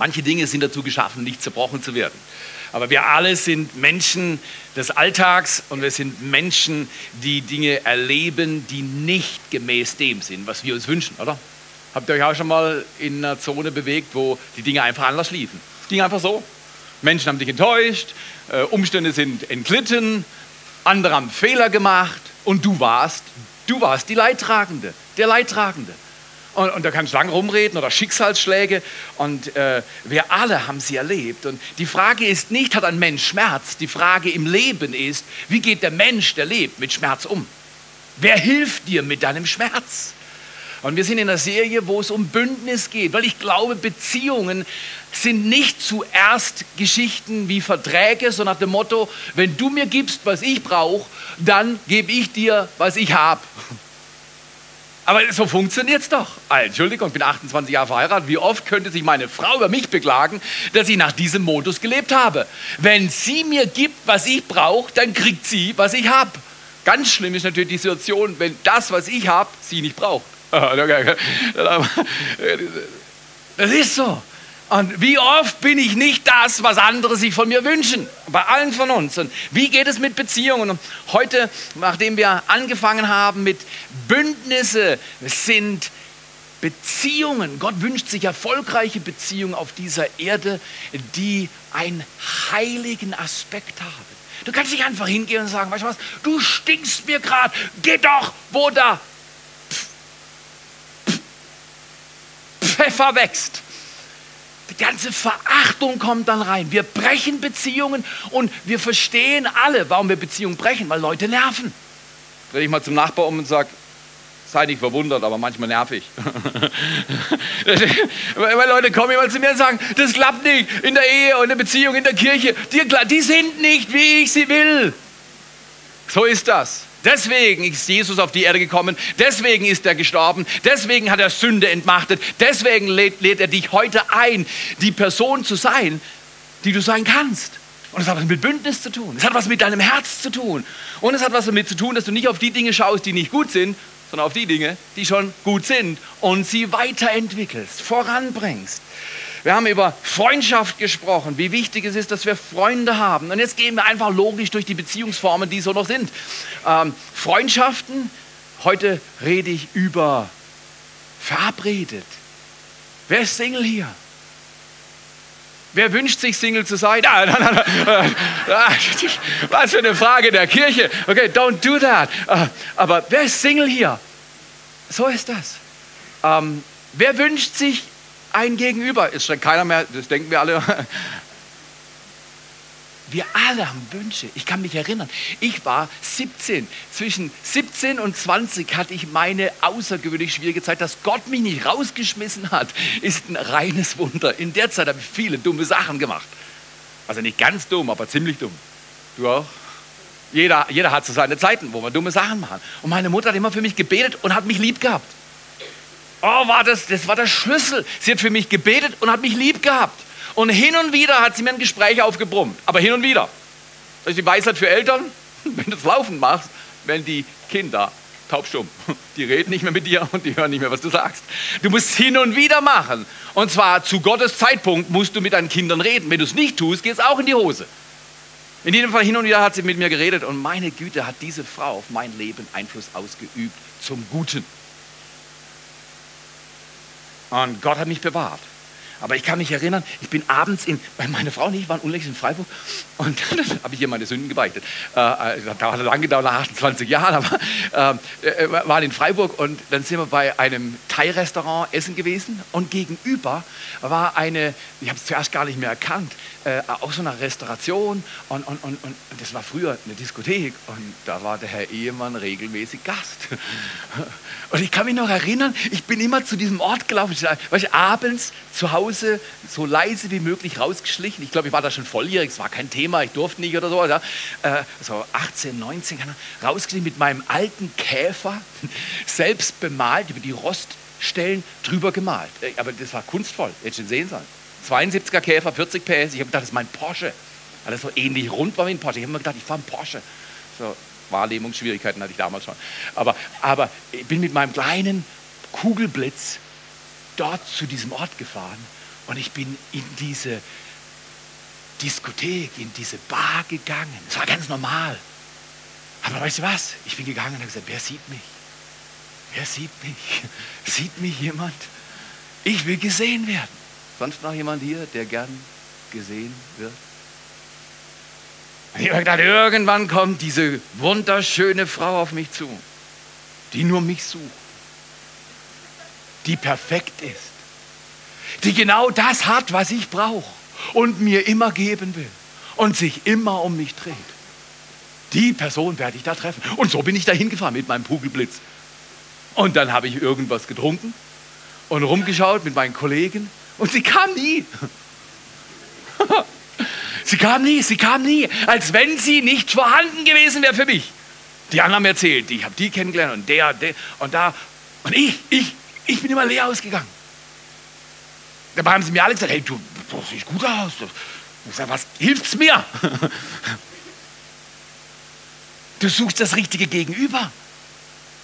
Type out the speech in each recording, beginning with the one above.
Manche Dinge sind dazu geschaffen, nicht zerbrochen zu werden. Aber wir alle sind Menschen des Alltags und wir sind Menschen, die Dinge erleben, die nicht gemäß dem sind, was wir uns wünschen, oder? Habt ihr euch auch schon mal in einer Zone bewegt, wo die Dinge einfach anders liefen? Es ging einfach so. Menschen haben dich enttäuscht, äh, Umstände sind entglitten, andere haben Fehler gemacht und du warst, du warst die Leidtragende, der Leidtragende. Und, und da kannst du lang rumreden oder Schicksalsschläge und äh, wir alle haben sie erlebt. Und die Frage ist nicht, hat ein Mensch Schmerz? Die Frage im Leben ist, wie geht der Mensch, der lebt, mit Schmerz um? Wer hilft dir mit deinem Schmerz? Und wir sind in einer Serie, wo es um Bündnis geht, weil ich glaube, Beziehungen sind nicht zuerst Geschichten wie Verträge, so nach dem Motto, wenn du mir gibst, was ich brauche, dann gebe ich dir, was ich habe. Aber so funktioniert es doch. Ah, Entschuldigung, ich bin 28 Jahre verheiratet. Wie oft könnte sich meine Frau über mich beklagen, dass ich nach diesem Modus gelebt habe? Wenn sie mir gibt, was ich brauche, dann kriegt sie, was ich habe. Ganz schlimm ist natürlich die Situation, wenn das, was ich habe, sie nicht braucht. Das ist so. Und wie oft bin ich nicht das, was andere sich von mir wünschen? Bei allen von uns. Und wie geht es mit Beziehungen? Und heute, nachdem wir angefangen haben mit Bündnisse, sind Beziehungen. Gott wünscht sich erfolgreiche Beziehungen auf dieser Erde, die einen heiligen Aspekt haben. Du kannst nicht einfach hingehen und sagen, weißt du was, du stinkst mir gerade, geh doch, wo da Pfeffer wächst die ganze Verachtung kommt dann rein. Wir brechen Beziehungen und wir verstehen alle, warum wir Beziehungen brechen, weil Leute nerven. Dreh ich mal zum Nachbar um und sage, sei nicht verwundert, aber manchmal nervig. weil Leute kommen immer zu mir und sagen, das klappt nicht in der Ehe und in der Beziehung, in der Kirche. Die, die sind nicht, wie ich sie will. So ist das. Deswegen ist Jesus auf die Erde gekommen, deswegen ist er gestorben, deswegen hat er Sünde entmachtet, deswegen lädt, lädt er dich heute ein, die Person zu sein, die du sein kannst. Und es hat was mit Bündnis zu tun, es hat was mit deinem Herz zu tun. Und es hat was damit zu tun, dass du nicht auf die Dinge schaust, die nicht gut sind, sondern auf die Dinge, die schon gut sind und sie weiterentwickelst, voranbringst. Wir haben über Freundschaft gesprochen, wie wichtig es ist, dass wir Freunde haben. Und jetzt gehen wir einfach logisch durch die Beziehungsformen, die so noch sind. Ähm, Freundschaften, heute rede ich über verabredet. Wer ist Single hier? Wer wünscht sich Single zu sein? Ah, nein, nein, nein. Was für eine Frage der Kirche. Okay, don't do that. Äh, aber wer ist Single hier? So ist das. Ähm, wer wünscht sich ein Gegenüber. Ist keiner mehr, das denken wir alle. Wir alle haben Wünsche. Ich kann mich erinnern, ich war 17. Zwischen 17 und 20 hatte ich meine außergewöhnlich schwierige Zeit. Dass Gott mich nicht rausgeschmissen hat, ist ein reines Wunder. In der Zeit habe ich viele dumme Sachen gemacht. Also nicht ganz dumm, aber ziemlich dumm. Du auch? Jeder, jeder hat so seine Zeiten, wo wir dumme Sachen machen. Und meine Mutter hat immer für mich gebetet und hat mich lieb gehabt. Oh, war das, das war der Schlüssel. Sie hat für mich gebetet und hat mich lieb gehabt. Und hin und wieder hat sie mir ein Gespräch aufgebrummt. Aber hin und wieder. Das ist die Weisheit für Eltern. Wenn du es laufen machst, werden die Kinder taubstumm. Die reden nicht mehr mit dir und die hören nicht mehr, was du sagst. Du musst hin und wieder machen. Und zwar zu Gottes Zeitpunkt musst du mit deinen Kindern reden. Wenn du es nicht tust, geht es auch in die Hose. In jedem Fall hin und wieder hat sie mit mir geredet und meine Güte hat diese Frau auf mein Leben Einfluss ausgeübt zum Guten. Und Gott hat mich bewahrt. Aber ich kann mich erinnern, ich bin abends in, meine Frau und ich waren unlängst in Freiburg und dann habe ich hier meine Sünden gebeichtet. Äh, äh das hat lange gedauert, nach 28 Jahren, aber äh, äh, waren in Freiburg und dann sind wir bei einem Thai-Restaurant essen gewesen und gegenüber war eine, ich habe es zuerst gar nicht mehr erkannt, äh, auch so eine Restauration und, und, und, und das war früher eine Diskothek und da war der Herr Ehemann regelmäßig Gast. Und ich kann mich noch erinnern, ich bin immer zu diesem Ort gelaufen, ich abends zu Hause so leise wie möglich rausgeschlichen. Ich glaube, ich war da schon volljährig, es war kein Thema, ich durfte nicht oder so. Ja. Äh, so 18, 19, rausgeschlichen mit meinem alten Käfer, selbst bemalt, über die Roststellen drüber gemalt. Äh, aber das war kunstvoll, hätte schon sehen sollen. 72er Käfer, 40 PS. Ich habe gedacht, das ist mein Porsche. Weil das so ähnlich rund war wie ein Porsche. Ich habe mir gedacht, ich fahre einen Porsche. So, Wahrnehmungsschwierigkeiten hatte ich damals schon. Aber, aber ich bin mit meinem kleinen Kugelblitz dort zu diesem Ort gefahren Und ich bin in diese Diskothek, in diese Bar gegangen. Es war ganz normal. Aber weißt du was? Ich bin gegangen und habe gesagt, wer sieht mich? Wer sieht mich? Sieht mich jemand? Ich will gesehen werden. Sonst noch jemand hier, der gern gesehen wird? Ich habe gedacht, irgendwann kommt diese wunderschöne Frau auf mich zu, die nur mich sucht, die perfekt ist, die genau das hat, was ich brauche und mir immer geben will und sich immer um mich dreht. Die Person werde ich da treffen. Und so bin ich da hingefahren mit meinem Pugelblitz. Und dann habe ich irgendwas getrunken und rumgeschaut mit meinen Kollegen und sie kam nie. sie kam nie, sie kam nie, als wenn sie nicht vorhanden gewesen wäre für mich. Die anderen haben erzählt, ich habe die kennengelernt und der, der und da. Und ich, ich, ich bin immer leer ausgegangen. Dabei haben sie mir alle gesagt, hey, du, du siehst gut aus. Ich sage, was hilft's mir? Du suchst das richtige Gegenüber.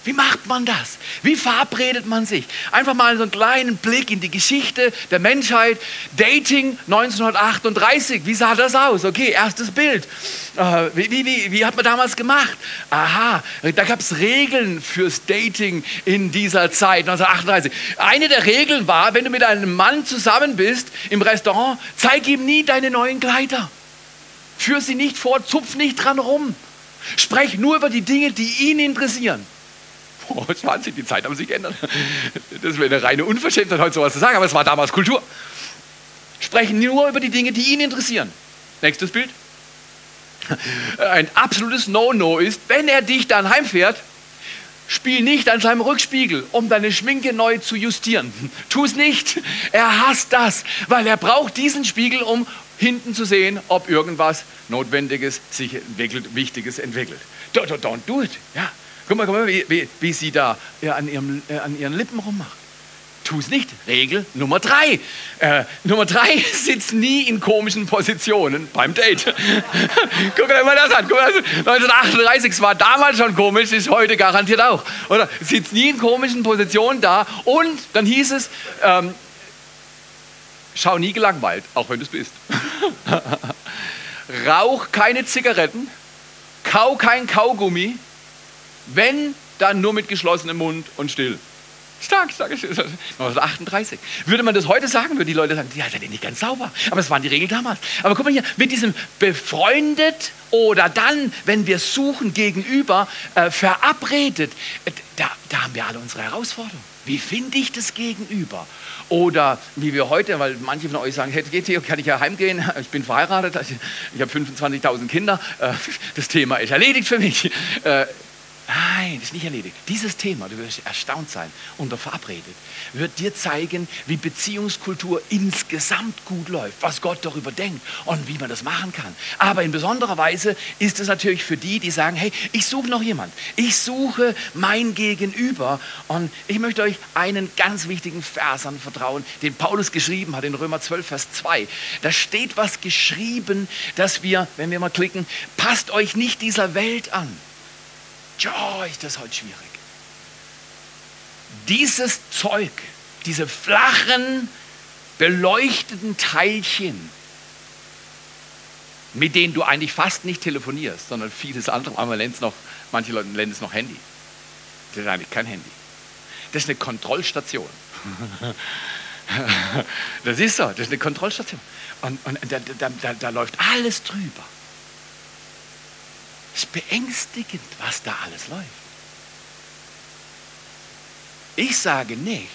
Wie macht man das? Wie verabredet man sich? Einfach mal so einen kleinen Blick in die Geschichte der Menschheit. Dating 1938, wie sah das aus? Okay, erstes Bild. Äh, wie, wie, wie, hat man damals gemacht? Aha, da gab es Regeln fürs Dating in dieser Zeit, 1938. Eine der Regeln war, wenn du mit einem Mann zusammen bist im Restaurant, zeig ihm nie deine neuen Kleider. Führ sie nicht vor, zupf nicht dran rum. Sprech nur über die Dinge, die ihn interessieren. Oh, das Wahnsinn, die Zeit haben sich geändert. Das wäre eine reine Unverschämtheit, heute sowas zu sagen, aber es war damals Kultur. Sprechen nur über die Dinge, die ihn interessieren. Nächstes Bild. Ein absolutes No-No ist, wenn er dich dann heimfährt, spiel nicht an seinem Rückspiegel, um deine Schminke neu zu justieren. Tu es nicht. Er hasst das, weil er braucht diesen Spiegel, um hinten zu sehen, ob irgendwas Notwendiges sich entwickelt, Wichtiges entwickelt. Don't, don't do it. Ja. Guck mal, guck mal wie, wie, wie sie da ja, an, ihrem, äh, an ihren Lippen rummacht. Tu es nicht. Regel Nummer drei. Äh, Nummer drei sitzt nie in komischen Positionen beim Date. Guck mal das an. Guck mal, 1938 es war damals schon komisch, ist heute garantiert auch. Oder sitzt nie in komischen Positionen da. Und dann hieß es, ähm, schau nie gelangweilt, auch wenn du es bist. Rauch keine Zigaretten, kau kein Kaugummi, wenn, dann nur mit geschlossenem Mund und still. Stark, stark. 1938. Würde man das heute sagen, würden die Leute sagen, ja, seid ihr nicht ganz sauber. Aber es waren die Regeln damals. Aber guck mal hier, mit diesem befreundet oder dann, wenn wir suchen gegenüber, äh, verabredet, äh, da, da haben wir alle unsere Herausforderungen. Wie finde ich das Gegenüber? Oder wie wir heute, weil manche von euch sagen, hey, Theo, kann ich ja heimgehen? Ich bin verheiratet, ich habe 25.000 Kinder. Äh, das Thema ist erledigt für mich. Nein, ist nicht erledigt. Dieses Thema, du wirst erstaunt sein, unter verabredet, wird dir zeigen, wie Beziehungskultur insgesamt gut läuft, was Gott darüber denkt und wie man das machen kann. Aber in besonderer Weise ist es natürlich für die, die sagen, hey, ich suche noch jemand. Ich suche mein Gegenüber. Und ich möchte euch einen ganz wichtigen Vers anvertrauen, den Paulus geschrieben hat in Römer 12, Vers 2. Da steht was geschrieben, dass wir, wenn wir mal klicken, passt euch nicht dieser Welt an Tja, ist das heute schwierig. Dieses Zeug, diese flachen, beleuchteten Teilchen, mit denen du eigentlich fast nicht telefonierst, sondern vieles andere, einmal noch, manche Leute nennen es noch Handy. Das ist eigentlich kein Handy. Das ist eine Kontrollstation. das ist so, das ist eine Kontrollstation. Und, und da, da, da, da läuft alles drüber. Es ist beängstigend, was da alles läuft. Ich sage nicht,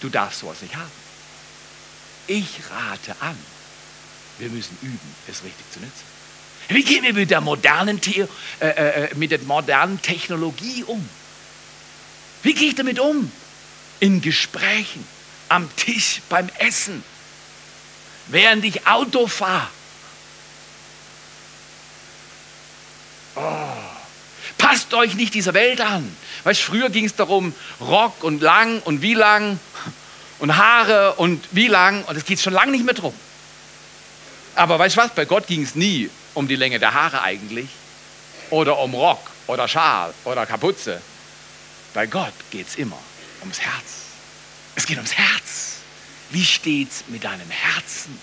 du darfst sowas nicht haben. Ich rate an, wir müssen üben, es richtig zu nutzen. Wie gehen wir mit der modernen, The äh, äh, mit der modernen Technologie um? Wie gehe ich damit um? In Gesprächen, am Tisch, beim Essen, während ich Auto fahre Oh, passt euch nicht dieser Welt an. Weißt, früher ging es darum, Rock und lang und wie lang und Haare und wie lang und es geht schon lange nicht mehr drum. Aber weißt du was, bei Gott ging es nie um die Länge der Haare eigentlich oder um Rock oder Schal oder Kapuze. Bei Gott geht es immer ums Herz. Es geht ums Herz. Wie steht's mit deinem Herzen?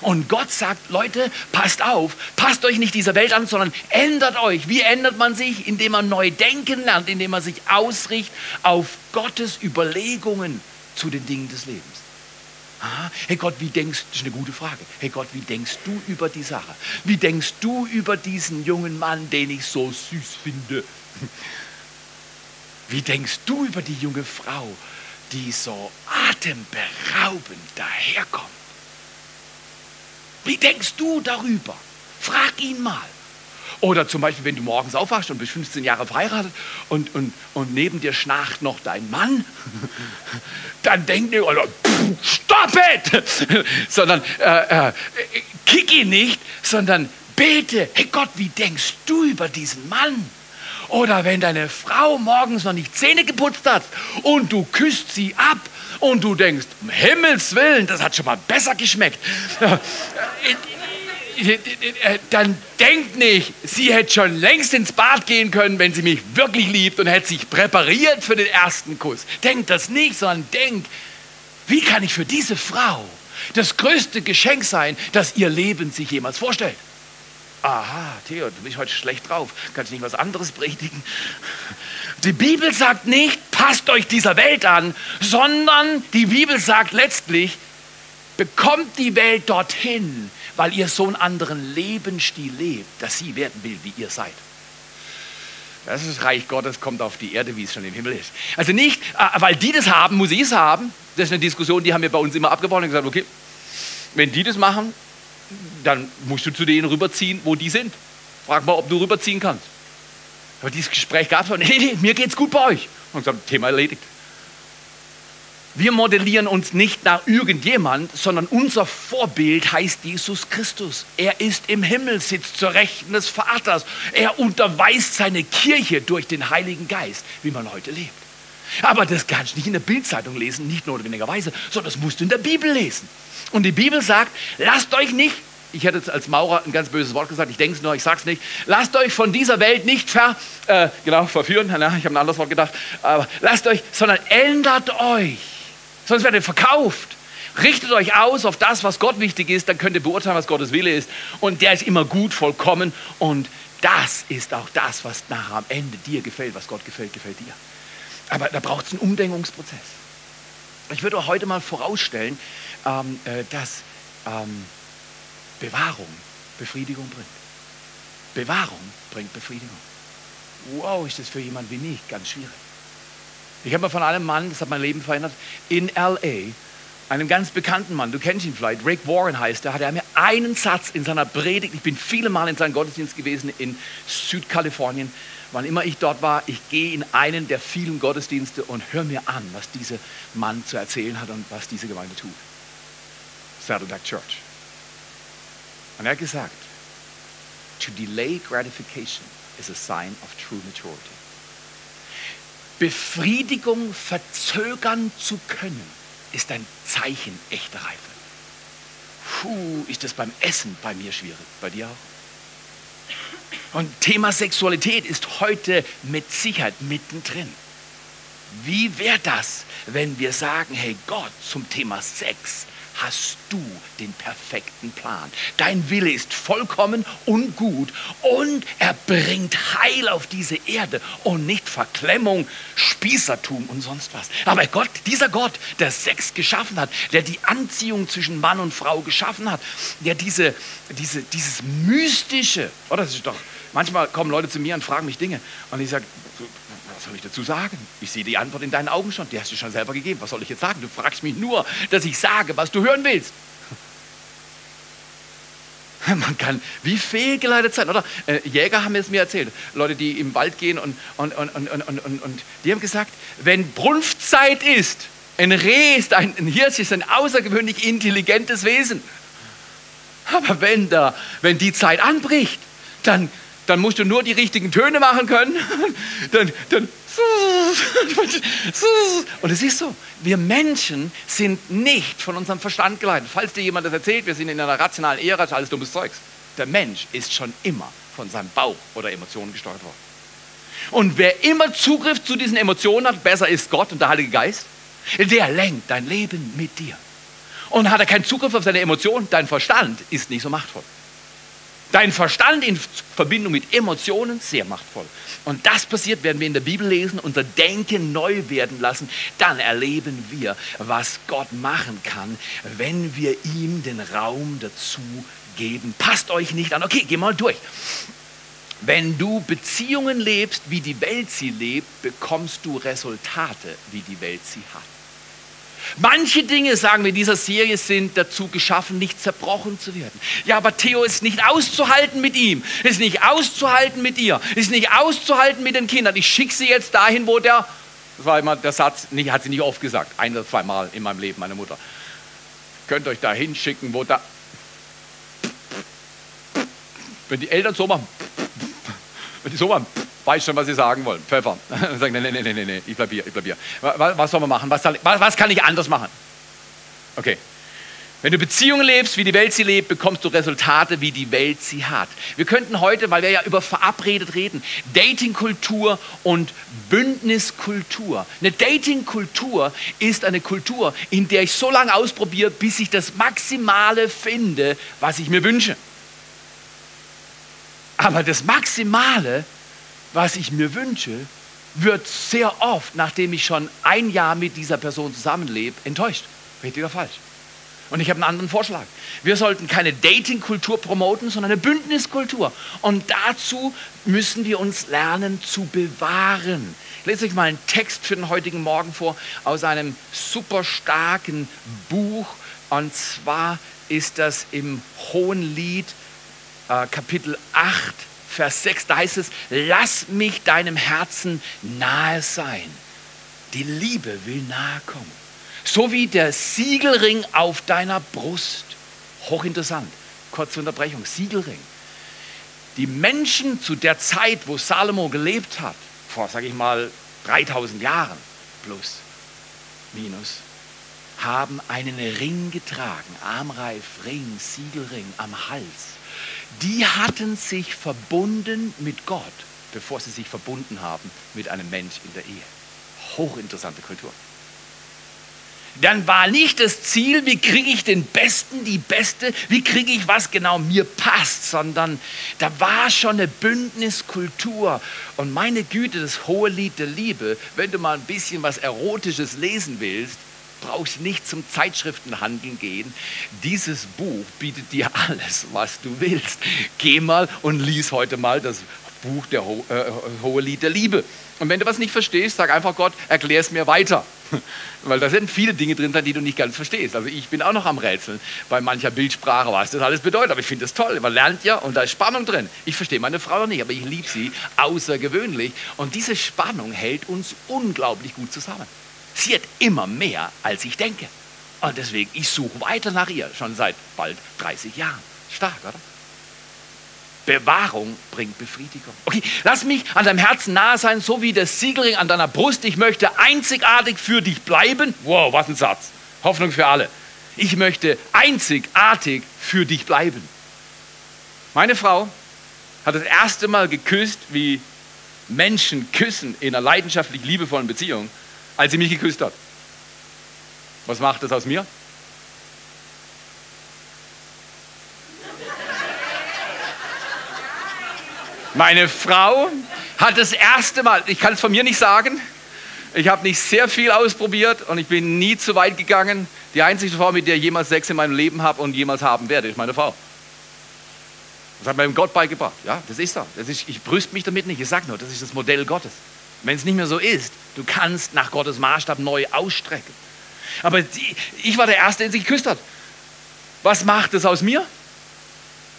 Und Gott sagt, Leute, passt auf, passt euch nicht dieser Welt an, sondern ändert euch. Wie ändert man sich? Indem man neu denken lernt, indem man sich ausrichtet auf Gottes Überlegungen zu den Dingen des Lebens. Aha. Hey Gott, wie denkst das ist eine gute Frage. Hey Gott, wie denkst du über die Sache? Wie denkst du über diesen jungen Mann, den ich so süß finde? Wie denkst du über die junge Frau, die so atemberaubend daherkommt? Wie denkst du darüber? Frag ihn mal. Oder zum Beispiel, wenn du morgens aufwachst und bist 15 Jahre verheiratet und, und, und neben dir schnarcht noch dein Mann, dann denk dir, oder, stop it! sondern äh, äh, kick ihn nicht, sondern bete, hey Gott, wie denkst du über diesen Mann? Oder wenn deine Frau morgens noch nicht Zähne geputzt hat und du küsst sie ab und du denkst, um Himmels Willen, das hat schon mal besser geschmeckt. Dann denk nicht, sie hätte schon längst ins Bad gehen können, wenn sie mich wirklich liebt und hätte sich präpariert für den ersten Kuss. Denk das nicht, sondern denk, wie kann ich für diese Frau das größte Geschenk sein, das ihr Leben sich jemals vorstellt? Aha, Theo, du bist heute schlecht drauf. Kannst du nicht was anderes predigen? Die Bibel sagt nicht, passt euch dieser Welt an, sondern die Bibel sagt letztlich, bekommt die Welt dorthin, weil ihr so einen anderen Lebensstil lebt, dass sie werden will, wie ihr seid. Das ist das Reich Gottes, kommt auf die Erde, wie es schon im Himmel ist. Also nicht, äh, weil die das haben, muss ich es haben. Das ist eine Diskussion, die haben wir bei uns immer abgebaut und gesagt, okay, wenn die das machen, dann musst du zu denen rüberziehen, wo die sind. Frag mal, ob du rüberziehen kannst. Aber dieses Gespräch gab es und nee, nee, mir geht's gut bei euch. Und gesagt, Thema erledigt. Wir modellieren uns nicht nach irgendjemand, sondern unser Vorbild heißt Jesus Christus. Er ist im Himmel, sitzt zur Rechten des Vaters. Er unterweist seine Kirche durch den Heiligen Geist, wie man heute lebt. Aber das kannst du nicht in der Bildzeitung lesen, nicht notwendigerweise, sondern das musst du in der Bibel lesen. Und die Bibel sagt, lasst euch nicht, ich hätte jetzt als Maurer ein ganz böses Wort gesagt, ich denke es nur, ich sage es nicht, lasst euch von dieser Welt nicht ver, äh, genau, verführen, na, ich habe ein anderes Wort gedacht, aber lasst euch, sondern ändert euch, sonst werdet ihr verkauft. Richtet euch aus auf das, was Gott wichtig ist, dann könnt ihr beurteilen, was Gottes Wille ist. Und der ist immer gut, vollkommen. Und das ist auch das, was nachher am Ende dir gefällt, was Gott gefällt, gefällt dir. Aber da braucht es einen Umdenkungsprozess. Ich würde heute mal vorausstellen, ähm, äh, dass ähm, Bewahrung Befriedigung bringt. Bewahrung bringt Befriedigung. Wow, ist das für jemanden wie mich ganz schwierig. Ich habe mal von einem Mann, das hat mein Leben verändert, in LA, einem ganz bekannten Mann, du kennst ihn vielleicht, Rick Warren heißt er, hat er mir einen Satz in seiner Predigt, ich bin viele Mal in seinem Gottesdienst gewesen in Südkalifornien, wann immer ich dort war, ich gehe in einen der vielen Gottesdienste und höre mir an, was dieser Mann zu erzählen hat und was diese Gemeinde tut. Saddleback Church. Und er hat gesagt, to delay gratification is a sign of true maturity. Befriedigung verzögern zu können, ist ein Zeichen echter Reife. Puh, ist das beim Essen bei mir schwierig, bei dir auch? Und Thema Sexualität ist heute mit Sicherheit mittendrin. Wie wäre das, wenn wir sagen, hey Gott, zum Thema Sex, hast du den perfekten Plan. Dein Wille ist vollkommen und gut und er bringt Heil auf diese Erde und nicht Verklemmung, Spießertum und sonst was. Aber Gott, dieser Gott, der Sex geschaffen hat, der die Anziehung zwischen Mann und Frau geschaffen hat, der diese, diese, dieses Mystische, oh, das ist doch, manchmal kommen Leute zu mir und fragen mich Dinge und ich sage, was soll ich dazu sagen? Ich sehe die Antwort in deinen Augen schon. Die hast du schon selber gegeben. Was soll ich jetzt sagen? Du fragst mich nur, dass ich sage, was du hören willst. Man kann wie fehlgeleitet sein, oder? Äh, Jäger haben es mir erzählt. Leute, die im Wald gehen und, und, und, und, und, und, und die haben gesagt, wenn Brunftzeit ist, ein Reh ist ein, ein Hirsch ist ein außergewöhnlich intelligentes Wesen. Aber wenn, da, wenn die Zeit anbricht, dann dann musst du nur die richtigen Töne machen können. dann, dann und es ist so, wir Menschen sind nicht von unserem Verstand geleitet. Falls dir jemand das erzählt, wir sind in einer rationalen Ära, das ist alles dummes Zeugs. Der Mensch ist schon immer von seinem Bauch oder Emotionen gesteuert worden. Und wer immer Zugriff zu diesen Emotionen hat, besser ist Gott und der Heilige Geist, der lenkt dein Leben mit dir. Und hat er keinen Zugriff auf seine Emotionen, dein Verstand ist nicht so machtvoll. Dein Verstand in Verbindung mit Emotionen sehr machtvoll. Und das passiert, werden wir in der Bibel lesen, unser Denken neu werden lassen. Dann erleben wir, was Gott machen kann, wenn wir ihm den Raum dazu geben. Passt euch nicht an. Okay, geh mal durch. Wenn du Beziehungen lebst, wie die Welt sie lebt, bekommst du Resultate, wie die Welt sie hat. Manche Dinge, sagen wir in dieser Serie, sind dazu geschaffen, nicht zerbrochen zu werden. Ja, aber Theo ist nicht auszuhalten mit ihm, ist nicht auszuhalten mit ihr, ist nicht auszuhalten mit den Kindern. Ich schicke sie jetzt dahin, wo der, das war immer der Satz, nicht, hat sie nicht oft gesagt, ein oder zwei Mal in meinem Leben, meine Mutter. Könnt euch dahin schicken, wo da, wenn die Eltern so machen, wenn die so machen, weiß schon, was sie sagen wollen. Pfeffer. Sagen, nee, nee, nee, nee, nee, ich bleib hier, ich bleib hier. Was, was soll man machen? Was, was kann ich anders machen? Okay. Wenn du Beziehungen lebst, wie die Welt sie lebt, bekommst du Resultate, wie die Welt sie hat. Wir könnten heute, weil wir ja über verabredet reden, Datingkultur und Bündniskultur. Eine Datingkultur ist eine Kultur, in der ich so lange ausprobiere, bis ich das Maximale finde, was ich mir wünsche. Aber das Maximale was ich mir wünsche, wird sehr oft, nachdem ich schon ein Jahr mit dieser Person zusammenlebe, enttäuscht. Richtig oder falsch? Und ich habe einen anderen Vorschlag. Wir sollten keine Dating-Kultur promoten, sondern eine Bündniskultur. Und dazu müssen wir uns lernen zu bewahren. Ich lese euch mal einen Text für den heutigen Morgen vor aus einem super starken Buch. Und zwar ist das im Hohen Lied, äh, Kapitel 8, Vers 6, da heißt es, lass mich deinem Herzen nahe sein. Die Liebe will nahe kommen. So wie der Siegelring auf deiner Brust. Hochinteressant. Kurze Unterbrechung. Siegelring. Die Menschen zu der Zeit, wo Salomo gelebt hat, vor, sage ich mal, 3000 Jahren plus, minus, haben einen Ring getragen. Armreif, Ring, Siegelring am Hals die hatten sich verbunden mit Gott, bevor sie sich verbunden haben mit einem Mensch in der Ehe. Hochinteressante Kultur. Dann war nicht das Ziel, wie kriege ich den Besten, die Beste, wie kriege ich was genau mir passt, sondern da war schon eine Bündniskultur. Und meine Güte, das hohe Lied der Liebe, wenn du mal ein bisschen was Erotisches lesen willst, brauchst nicht zum Zeitschriftenhandel gehen. Dieses Buch bietet dir alles, was du willst. Geh mal und lies heute mal das Buch der Ho äh, Hohe Lied der Liebe. Und wenn du was nicht verstehst, sag einfach Gott, erklär es mir weiter. Weil da sind viele Dinge drin, die du nicht ganz verstehst. Also ich bin auch noch am Rätseln bei mancher Bildsprache, was das alles bedeutet. Aber ich finde es toll. Man lernt ja und da ist Spannung drin. Ich verstehe meine Frau noch nicht, aber ich liebe sie außergewöhnlich. Und diese Spannung hält uns unglaublich gut zusammen. Sie hat immer mehr, als ich denke. Und deswegen, ich suche weiter nach ihr, schon seit bald 30 Jahren. Stark, oder? Bewahrung bringt Befriedigung. Okay, lass mich an deinem Herzen nahe sein, so wie der Siegelring an deiner Brust. Ich möchte einzigartig für dich bleiben. Wow, was ein Satz. Hoffnung für alle. Ich möchte einzigartig für dich bleiben. Meine Frau hat das erste Mal geküsst, wie Menschen küssen in einer leidenschaftlich liebevollen Beziehung als sie mich geküsst hat. Was macht das aus mir? Meine Frau hat das erste Mal, ich kann es von mir nicht sagen, ich habe nicht sehr viel ausprobiert und ich bin nie zu weit gegangen. Die einzige Frau, mit der ich jemals Sex in meinem Leben habe und jemals haben werde, ist meine Frau. Das hat mir Gott beigebracht. Ja, das ist so. Das ist, ich brüste mich damit nicht. Ich sage nur, das ist das Modell Gottes. Wenn es nicht mehr so ist, du kannst nach Gottes Maßstab neu ausstrecken. Aber die, ich war der Erste, der sich geküsst hat. Was macht es aus mir?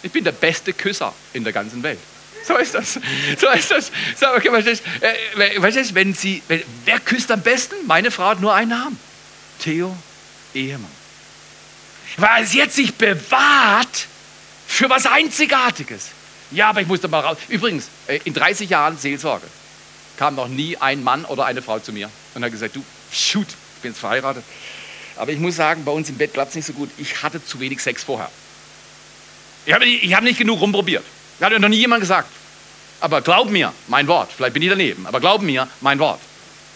Ich bin der beste Küsser in der ganzen Welt. So ist das. So ist das. So, okay, verstehst, äh, verstehst, wenn sie, wenn, wer küsst am besten? Meine Frau hat nur einen Namen. Theo, Ehemann. Weil sie hat sich bewahrt für was Einzigartiges. Ja, aber ich muss da mal raus. Übrigens, äh, in 30 Jahren Seelsorge kam noch nie ein Mann oder eine Frau zu mir und hat gesagt, du, shoot, ich bin jetzt verheiratet. Aber ich muss sagen, bei uns im Bett klappt es nicht so gut. Ich hatte zu wenig Sex vorher. Ich habe ich hab nicht genug rumprobiert. Das hat noch nie jemand gesagt. Aber glaub mir, mein Wort, vielleicht bin ich daneben, aber glaub mir, mein Wort.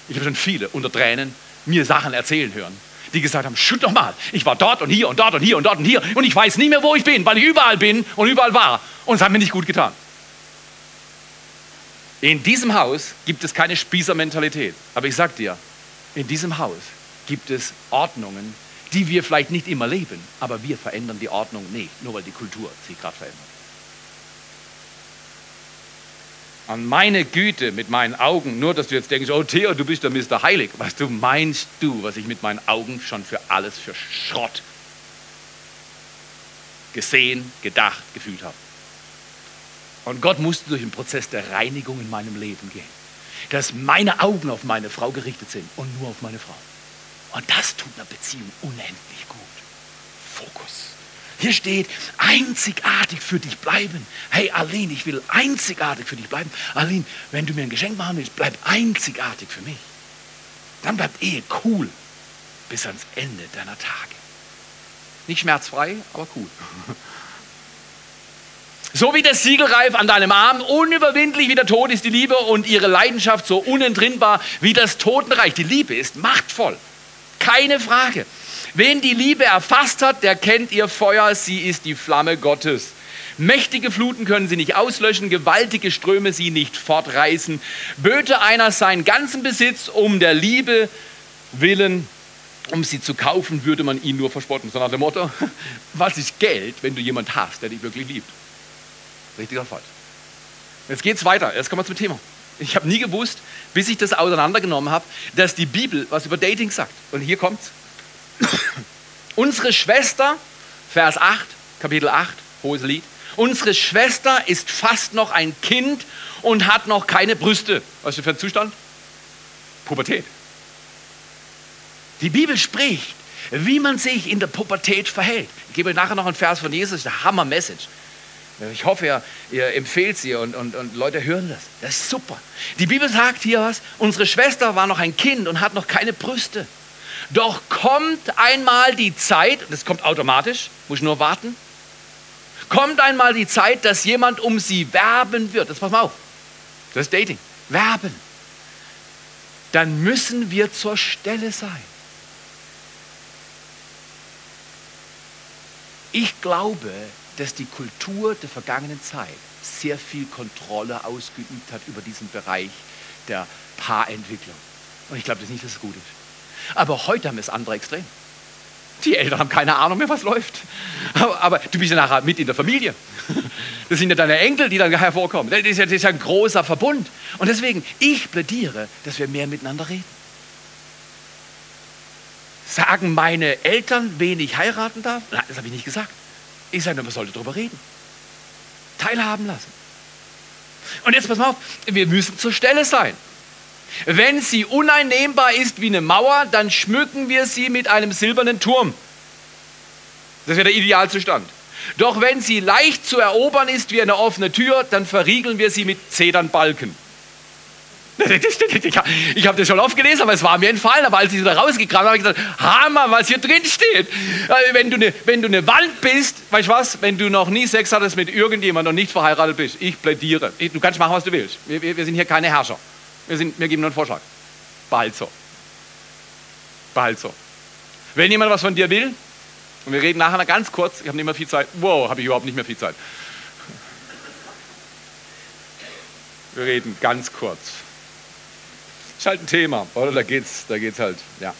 Ich habe schon viele unter Tränen mir Sachen erzählen hören. die gesagt haben, schütt doch mal, ich war dort und hier und dort und hier und dort und hier und ich weiß nie mehr, wo ich bin, weil ich überall bin und überall war. Und es hat mir nicht gut getan. In diesem Haus gibt es keine Spießermentalität. Aber ich sag dir, in diesem Haus gibt es Ordnungen, die wir vielleicht nicht immer leben, aber wir verändern die Ordnung nicht, nur weil die Kultur sich gerade verändert. An meine Güte mit meinen Augen, nur dass du jetzt denkst, oh Theo, du bist der Mr. Heilig. Was du meinst du, was ich mit meinen Augen schon für alles, für Schrott gesehen, gedacht, gefühlt habe. Und Gott musste durch einen Prozess der Reinigung in meinem Leben gehen, dass meine Augen auf meine Frau gerichtet sind und nur auf meine Frau. Und das tut einer Beziehung unendlich gut. Fokus. Hier steht, einzigartig für dich bleiben. Hey Aline, ich will einzigartig für dich bleiben. Aline, wenn du mir ein Geschenk machen willst, bleib einzigartig für mich. Dann bleibt Ehe cool bis ans Ende deiner Tage. Nicht schmerzfrei, aber cool. So wie der Siegelreif an deinem Arm, unüberwindlich wie der Tod ist die Liebe und ihre Leidenschaft so unentrinnbar wie das Totenreich. Die Liebe ist machtvoll. Keine Frage. Wen die Liebe erfasst hat, der kennt ihr Feuer, sie ist die Flamme Gottes. Mächtige Fluten können sie nicht auslöschen, gewaltige Ströme sie nicht fortreißen. Böte einer seinen ganzen Besitz um der Liebe willen, um sie zu kaufen, würde man ihn nur verspotten. So nach dem Motto, was ist Geld, wenn du jemand hast, der dich wirklich liebt? Richtig oder falsch? Jetzt geht es weiter, jetzt kommen wir zum Thema. Ich habe nie gewusst, bis ich das auseinandergenommen habe, dass die Bibel was über Dating sagt. Und hier kommt's. Unsere Schwester, Vers 8, Kapitel 8, hohes Lied. Unsere Schwester ist fast noch ein Kind und hat noch keine Brüste. Was ist das für ein Zustand? Pubertät. Die Bibel spricht, wie man sich in der Pubertät verhält. Ich gebe euch nachher noch einen Vers von Jesus, der Hammer-Message. Ich hoffe, ihr, ihr empfehlt sie und, und, und Leute hören das. Das ist super. Die Bibel sagt hier was, unsere Schwester war noch ein Kind und hat noch keine Brüste. Doch kommt einmal die Zeit, das kommt automatisch, muss ich nur warten, kommt einmal die Zeit, dass jemand um sie werben wird. Das pass mal auf. Das ist Dating. Werben. Dann müssen wir zur Stelle sein. Ich glaube, dass die Kultur der vergangenen Zeit sehr viel Kontrolle ausgeübt hat über diesen Bereich der Paarentwicklung. Und ich glaube das nicht, dass es gut ist. Aber heute haben wir das andere Extrem. Die Eltern haben keine Ahnung mehr, was läuft. Aber, aber, du bist ja nachher mit in der Familie. Das sind ja deine Enkel, die dann hervorkommen. Das ist, ja, das ist ja ein großer Verbund. Und deswegen, ich plädiere, dass wir mehr miteinander reden. Sagen meine Eltern, wen ich heiraten darf? Nein, das habe ich nicht gesagt. Ich sage, man sollte darüber reden. Teilhaben lassen. Und jetzt pass mal auf, wir müssen zur Stelle sein. Wenn sie uneinnehmbar ist wie eine Mauer, dann schmücken wir sie mit einem silbernen Turm. Das wäre der Idealzustand. Doch wenn sie leicht zu erobern ist wie eine offene Tür, dann verriegeln wir sie mit Zedernbalken. Ich habe das schon oft gelesen, aber es war mir entfallen. Aber als ich da rausgekramt habe, habe ich gesagt, Hammer, was hier drin steht. Äh, wenn du, eine, du eine Wand bist, weißt du was, wenn du noch nie Sex hattest mit irgendjemandem und nicht verheiratet bist, ich plädiere. Du kannst machen, was du willst. Wir, wir, wir sind hier keine Herrscher. Wir, sind, wir geben nur einen Vorschlag. Behalt so. Behalt so. Wenn jemand was von dir will, und wir reden nachher ganz kurz, ich habe nicht mehr viel Zeit. Wow, habe ich überhaupt nicht mehr viel Zeit. Wir reden ganz kurz. Ist halt ein Thema, oder? Da geht's, da geht's halt, ja.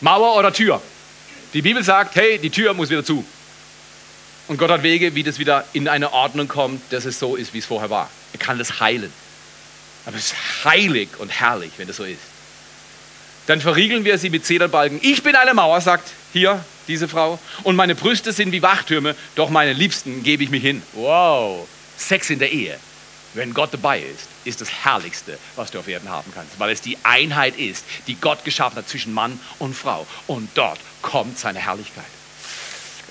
Mauer oder Tür? Die Bibel sagt, hey, die Tür muss wieder zu. Und Gott hat Wege, wie das wieder in eine Ordnung kommt, dass es so ist, wie es vorher war. Er kann das heilen. Aber es ist heilig und herrlich, wenn das so ist. Dann verriegeln wir sie mit Zederbalken. Ich bin eine Mauer, sagt hier diese Frau, und meine Brüste sind wie Wachtürme, doch meine Liebsten gebe ich mich hin. Wow, Sex in der Ehe wenn Gott dabei ist, ist das Herrlichste, was du auf Erden haben kannst, weil es die Einheit ist, die Gott geschaffen hat zwischen Mann und Frau. Und dort kommt seine Herrlichkeit.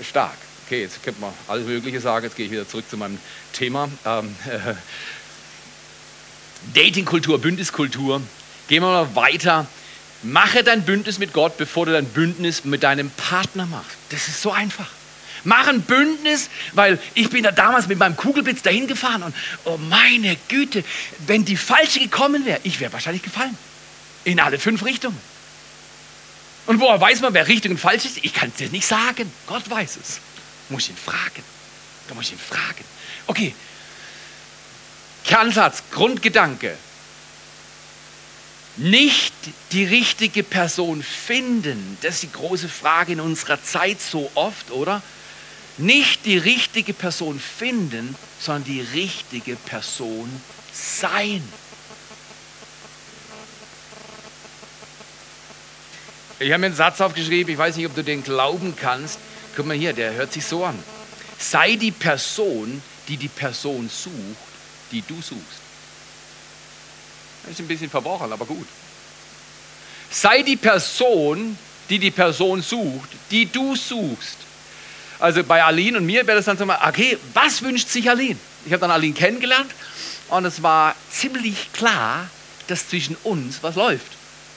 Stark. Okay, jetzt könnte man alles Mögliche sagen. Jetzt gehe ich wieder zurück zu meinem Thema. Ähm, äh, Datingkultur, Bündniskultur. Gehen wir mal weiter. Mache dein Bündnis mit Gott, bevor du dein Bündnis mit deinem Partner machst. Das ist so einfach. Mach ein Bündnis, weil ich bin da damals mit meinem Kugelblitz dahin gefahren und oh meine Güte, wenn die falsche gekommen wäre, ich wäre wahrscheinlich gefallen. In alle fünf Richtungen. Und woher weiß man, wer richtig und falsch ist? Ich kann es dir nicht sagen. Gott weiß es. Muss ich ihn fragen. Da muss ich ihn fragen. Okay. Kernsatz, Grundgedanke. Nicht die richtige Person finden, das ist die große Frage in unserer Zeit so oft, oder? Nicht die richtige Person finden, sondern die richtige Person sein. Ich habe mir einen Satz aufgeschrieben, ich weiß nicht, ob du den glauben kannst. Guck mal hier, der hört sich so an. Sei die Person, die die Person sucht, die du suchst. Das ist ein bisschen verworren, aber gut. Sei die Person, die die Person sucht, die du suchst. Also bei Aline und mir wäre das dann so mal, okay, was wünscht sich Aline? Ich habe dann Aline kennengelernt und es war ziemlich klar, dass zwischen uns was läuft.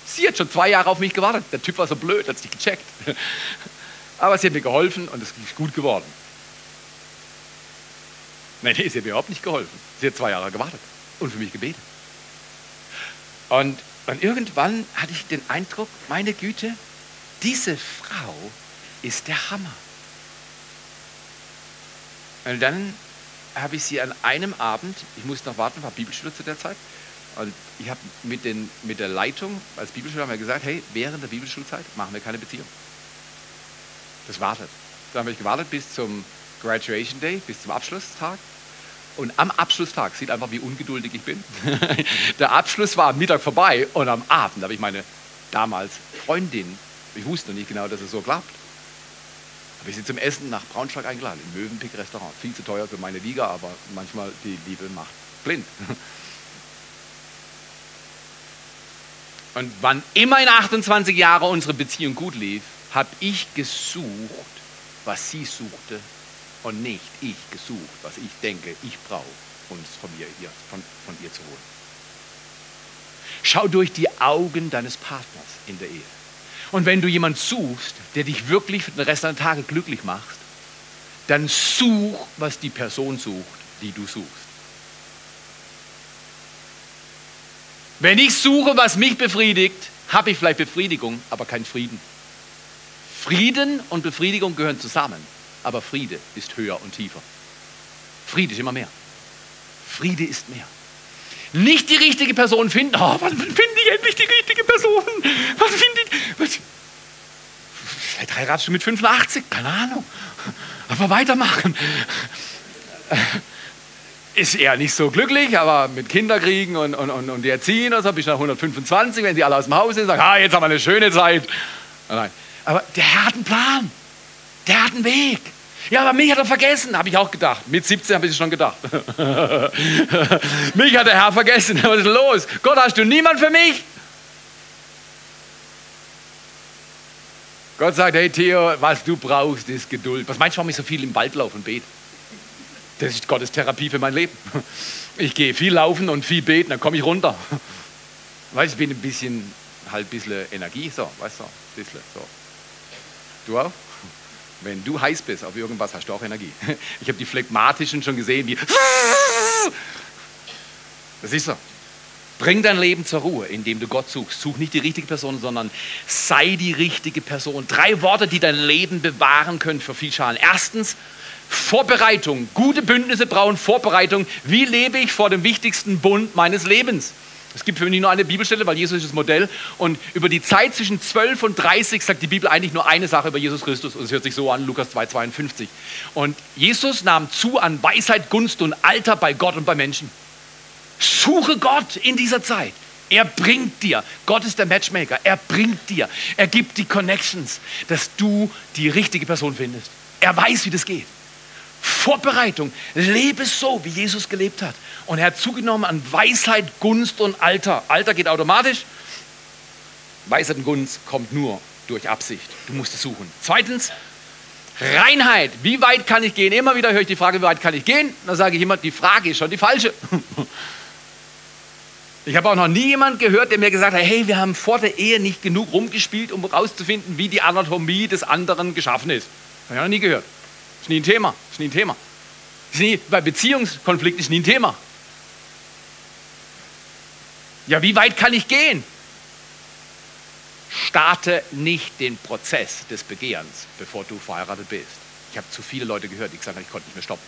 Sie hat schon zwei Jahre auf mich gewartet. Der Typ war so blöd, hat es nicht gecheckt. Aber sie hat mir geholfen und es ist gut geworden. Nein, sie hat mir überhaupt nicht geholfen. Sie hat zwei Jahre gewartet und für mich gebetet. Und, und irgendwann hatte ich den Eindruck, meine Güte, diese Frau ist der Hammer. Und dann habe ich sie an einem Abend, ich musste noch warten, war Bibelschule zu der Zeit, und ich habe mit, mit der Leitung als Bibelschule haben wir gesagt, hey, während der Bibelschulzeit machen wir keine Beziehung. Das wartet. Dann habe ich gewartet bis zum Graduation Day, bis zum Abschlusstag. Und am Abschlusstag, sieht einfach, wie ungeduldig ich bin. der Abschluss war am Mittag vorbei und am Abend habe ich meine damals Freundin, ich wusste noch nicht genau, dass es so klappt, habe ich sie zum Essen nach Braunschweig eingeladen, im Möwenpick-Restaurant. Viel zu teuer für meine Liga, aber manchmal die Liebe macht blind. Und wann immer in 28 Jahren unsere Beziehung gut lief, habe ich gesucht, was sie suchte und nicht ich gesucht, was ich denke, ich brauche, um es von ihr, von, von ihr zu holen. Schau durch die Augen deines Partners in der Ehe. Und wenn du jemanden suchst, der dich wirklich für den Rest deiner Tage glücklich macht, dann such, was die Person sucht, die du suchst. Wenn ich suche, was mich befriedigt, habe ich vielleicht Befriedigung, aber keinen Frieden. Frieden und Befriedigung gehören zusammen, aber Friede ist höher und tiefer. Friede ist immer mehr. Friede ist mehr. Nicht die richtige Person finden. Oh, wann finde ich endlich die richtige Person? Was finde ich? Vielleicht heiratest du mit 85, keine Ahnung. Aber weitermachen ist er nicht so glücklich, aber mit Kinderkriegen und, und, und, und die Erziehen und so bis nach 125, wenn sie alle aus dem Haus sind, sagen, ah, jetzt haben wir eine schöne Zeit. Nein. Aber der Herr hat einen Plan. Der hat einen Weg. Ja, aber mich hat er vergessen, habe ich auch gedacht. Mit 17 habe ich es schon gedacht. mich hat der Herr vergessen. Was ist los? Gott, hast du niemand für mich? Gott sagt, hey Theo, was du brauchst, ist Geduld. Was meinst du, warum ich so viel im Wald laufe und bete? Das ist Gottes Therapie für mein Leben. Ich gehe viel laufen und viel beten, dann komme ich runter. Weißt du, ich bin ein bisschen, halt ein bisschen Energie, so, weißt du, ein bisschen, so. Du auch? Wenn du heiß bist auf irgendwas, hast du auch Energie. Ich habe die Phlegmatischen schon gesehen, wie. Das ist so. Bring dein Leben zur Ruhe, indem du Gott suchst. Such nicht die richtige Person, sondern sei die richtige Person. Drei Worte, die dein Leben bewahren können für viel Schalen. Erstens, Vorbereitung. Gute Bündnisse brauchen Vorbereitung. Wie lebe ich vor dem wichtigsten Bund meines Lebens? Es gibt für mich nur eine Bibelstelle, weil Jesus ist das Modell. Und über die Zeit zwischen 12 und 30 sagt die Bibel eigentlich nur eine Sache über Jesus Christus. Und es hört sich so an, Lukas 2, 52. Und Jesus nahm zu an Weisheit, Gunst und Alter bei Gott und bei Menschen. Suche Gott in dieser Zeit. Er bringt dir, Gott ist der Matchmaker, er bringt dir, er gibt die Connections, dass du die richtige Person findest. Er weiß, wie das geht. Vorbereitung. Lebe so, wie Jesus gelebt hat. Und er hat zugenommen an Weisheit, Gunst und Alter. Alter geht automatisch. Weisheit und Gunst kommt nur durch Absicht. Du musst es suchen. Zweitens, Reinheit. Wie weit kann ich gehen? Immer wieder höre ich die Frage, wie weit kann ich gehen? Dann sage ich immer, die Frage ist schon die falsche. Ich habe auch noch nie jemand gehört, der mir gesagt hat, hey, wir haben vor der Ehe nicht genug rumgespielt, um herauszufinden, wie die Anatomie des anderen geschaffen ist. Habe ich noch nie gehört. Ist nie ein Thema. Ist nie ein Thema. Ist nie, bei Beziehungskonflikten ist nie ein Thema. Ja, wie weit kann ich gehen? Starte nicht den Prozess des Begehrens, bevor du verheiratet bist. Ich habe zu viele Leute gehört, die gesagt haben, ich konnte nicht mehr stoppen.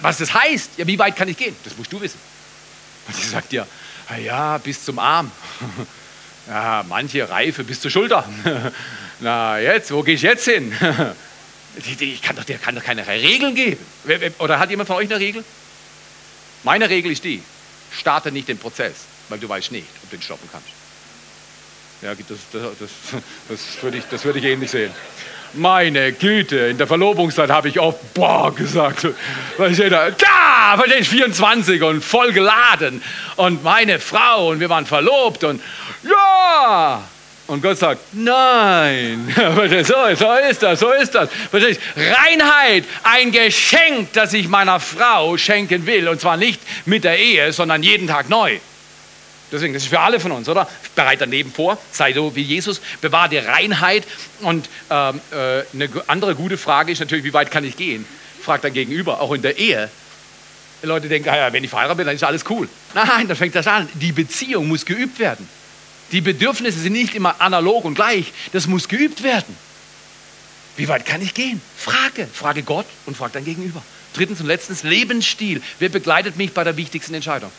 Was das heißt, ja, wie weit kann ich gehen? Das musst du wissen. Und sie sagt dir, ja, bis zum Arm. Ja, manche Reife bis zur Schulter. Na, jetzt, wo gehe ich jetzt hin? Ich kann doch, der kann doch keine Regeln geben. Oder hat jemand von euch eine Regel? Meine Regel ist die, starte nicht den Prozess, weil du weißt nicht, ob du ihn stoppen kannst. Ja, das, das, das, würde ich, das ich ähnlich sehen. Meine Güte, in der Verlobungszeit habe ich oft boah gesagt. Weil ich da, da, weil ich 24 und voll geladen und meine Frau und wir waren verlobt und ja. Und Gott sagt, nein. so, so ist das, so ist das. Reinheit, ein Geschenk, das ich meiner Frau schenken will. Und zwar nicht mit der Ehe, sondern jeden Tag neu. Deswegen, das ist für alle von uns, oder? Bereit daneben vor, sei so wie Jesus, bewahre die Reinheit. Und ähm, äh, eine andere gute Frage ist natürlich, wie weit kann ich gehen? Fragt dein Gegenüber, auch in der Ehe. Die Leute denken, ja, wenn ich verheiratet bin, dann ist alles cool. Nein, dann fängt das an. Die Beziehung muss geübt werden. Die Bedürfnisse sind nicht immer analog und gleich. Das muss geübt werden. Wie weit kann ich gehen? Frage. Frage Gott und frag dein Gegenüber. Drittens und letztens Lebensstil. Wer begleitet mich bei der wichtigsten Entscheidung?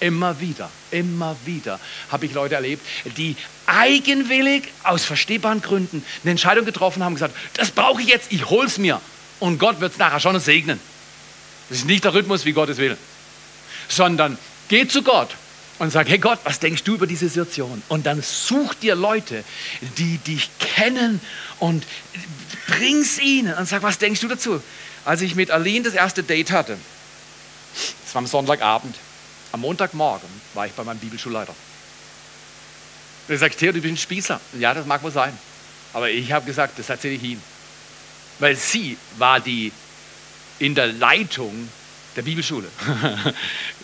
Immer wieder, immer wieder habe ich Leute erlebt, die eigenwillig aus verstehbaren Gründen eine Entscheidung getroffen haben gesagt, das brauche ich jetzt, ich hol's mir. Und Gott wird es nachher schon segnen. Das ist nicht der Rhythmus, wie Gott es will. Sondern geh zu Gott und sag, hey Gott, was denkst du über diese Situation? Und dann such dir Leute, die dich kennen und bring's ihnen und sag, was denkst du dazu? Als ich mit Aline das erste Date hatte, das war am Sonntagabend, am Montagmorgen war ich bei meinem Bibelschulleiter. Er sagt, Theo, du bist ein Spießer. Ja, das mag wohl sein. Aber ich habe gesagt, das erzähle ich ihm. Weil sie war die in der Leitung der Bibelschule.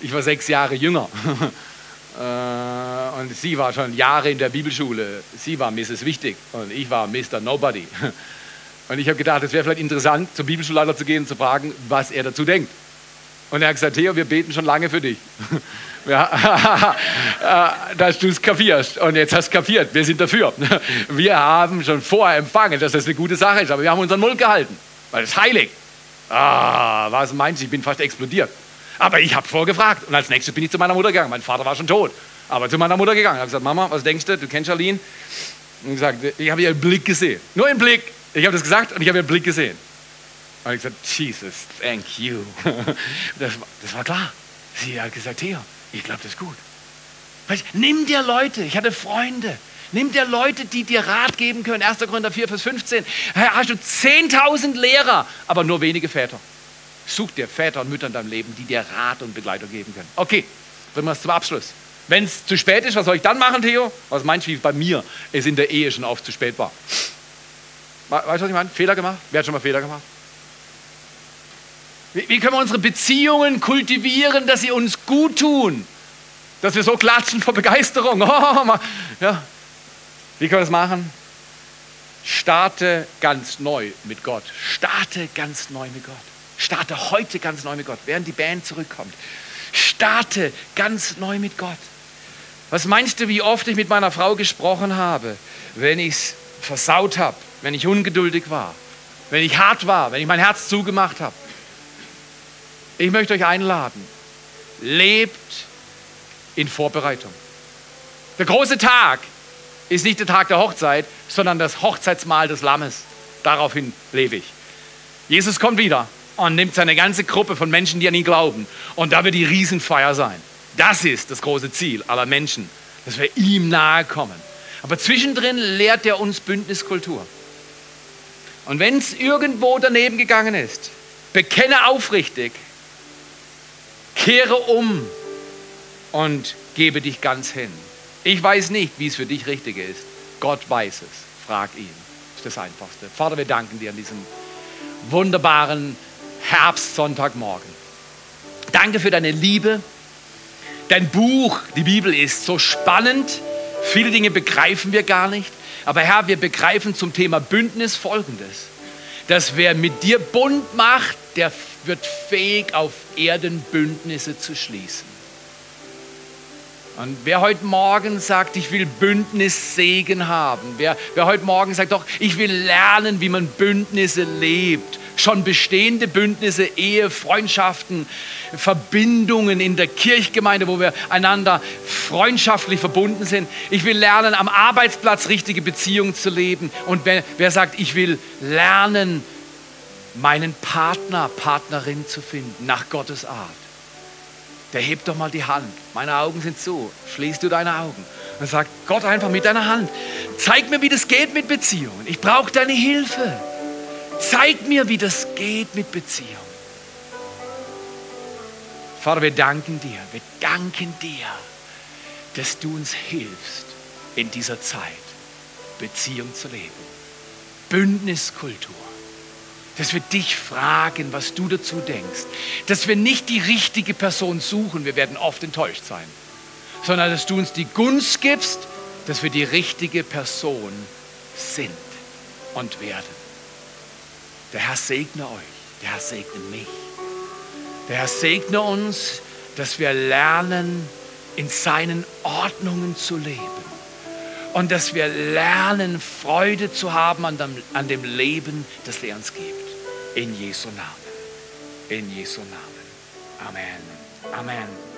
Ich war sechs Jahre jünger. Äh, und sie war schon Jahre in der Bibelschule. Sie war Mrs. Wichtig und ich war Mr. Nobody. Und ich habe gedacht, es wäre vielleicht interessant, zum Bibelschulleiter zu gehen und zu fragen, was er dazu denkt. Und er hat gesagt, Theo, wir beten schon lange für dich. Ja, äh, dass du es kapierst. Und jetzt hast du kapiert, wir sind dafür. Wir haben schon vorher empfangen, dass das eine gute Sache ist, aber wir haben unseren Mund gehalten, weil es heilig. Ah, was meinst du, ich bin fast explodiert. Aber ich habe vorgefragt und als nächstes bin ich zu meiner Mutter gegangen. Mein Vater war schon tot, aber zu meiner Mutter gegangen. Ich habe gesagt, Mama, was denkst du, du kennst Charlene? Und gesagt, ich habe ihren Blick gesehen. Nur einen Blick. Ich habe das gesagt und ich habe ihren Blick gesehen. Und ich gesagt, Jesus, thank you. Das, das war klar. Sie hat gesagt, Theo, ich glaube, das ist gut. Weißt, nimm dir Leute, ich hatte Freunde, nimm dir Leute, die dir Rat geben können. 1. Korinther 4, Vers 15. Hast du 10.000 Lehrer, aber nur wenige Väter. Such dir Väter und Mütter in deinem Leben, die dir Rat und Begleitung geben können. Okay, bringen wir es zum Abschluss. Wenn es zu spät ist, was soll ich dann machen, Theo? Was meinst du, wie bei mir es in der Ehe schon oft zu spät war? Weißt du, was ich meine? Fehler gemacht? Wer hat schon mal Fehler gemacht? Wie können wir unsere Beziehungen kultivieren, dass sie uns gut tun? Dass wir so klatschen vor Begeisterung. Oh, ja. Wie können wir das machen? Starte ganz neu mit Gott. Starte ganz neu mit Gott. Starte heute ganz neu mit Gott, während die Band zurückkommt. Starte ganz neu mit Gott. Was meinst du, wie oft ich mit meiner Frau gesprochen habe, wenn ich es versaut habe, wenn ich ungeduldig war, wenn ich hart war, wenn ich mein Herz zugemacht habe? Ich möchte euch einladen, lebt in Vorbereitung. Der große Tag ist nicht der Tag der Hochzeit, sondern das Hochzeitsmahl des Lammes. Daraufhin lebe ich. Jesus kommt wieder und nimmt seine ganze Gruppe von Menschen, die an ihn glauben. Und da wird die Riesenfeier sein. Das ist das große Ziel aller Menschen, dass wir ihm nahe kommen. Aber zwischendrin lehrt er uns Bündniskultur. Und wenn es irgendwo daneben gegangen ist, bekenne aufrichtig, Kehre um und gebe dich ganz hin. Ich weiß nicht, wie es für dich richtig ist. Gott weiß es. Frag ihn. Das ist das Einfachste. Vater, wir danken dir an diesem wunderbaren Herbstsonntagmorgen. Danke für deine Liebe. Dein Buch, die Bibel, ist so spannend. Viele Dinge begreifen wir gar nicht. Aber Herr, wir begreifen zum Thema Bündnis Folgendes. Dass wer mit dir Bund macht, der wird fähig, auf Erden Bündnisse zu schließen. Und wer heute Morgen sagt, ich will Bündnissegen haben, wer, wer heute Morgen sagt, doch, ich will lernen, wie man Bündnisse lebt, schon bestehende Bündnisse, Ehe, Freundschaften, Verbindungen in der Kirchgemeinde, wo wir einander freundschaftlich verbunden sind. Ich will lernen, am Arbeitsplatz richtige Beziehungen zu leben. Und wer, wer sagt, ich will lernen, meinen Partner, Partnerin zu finden, nach Gottes Art der hebt doch mal die Hand. Meine Augen sind zu. Schließt du deine Augen und sag Gott einfach mit deiner Hand, zeig mir, wie das geht mit Beziehungen. Ich brauche deine Hilfe. Zeig mir, wie das geht mit Beziehungen. Vater, wir danken dir, wir danken dir, dass du uns hilfst, in dieser Zeit Beziehung zu leben. Bündniskultur dass wir dich fragen, was du dazu denkst, dass wir nicht die richtige Person suchen, wir werden oft enttäuscht sein, sondern dass du uns die Gunst gibst, dass wir die richtige Person sind und werden. Der Herr segne euch, der Herr segne mich. Der Herr segne uns, dass wir lernen, in seinen Ordnungen zu leben. Und dass wir lernen, Freude zu haben an dem, an dem Leben, das er uns gibt. In Jesu Namen. In Jesu Namen. Amen. Amen.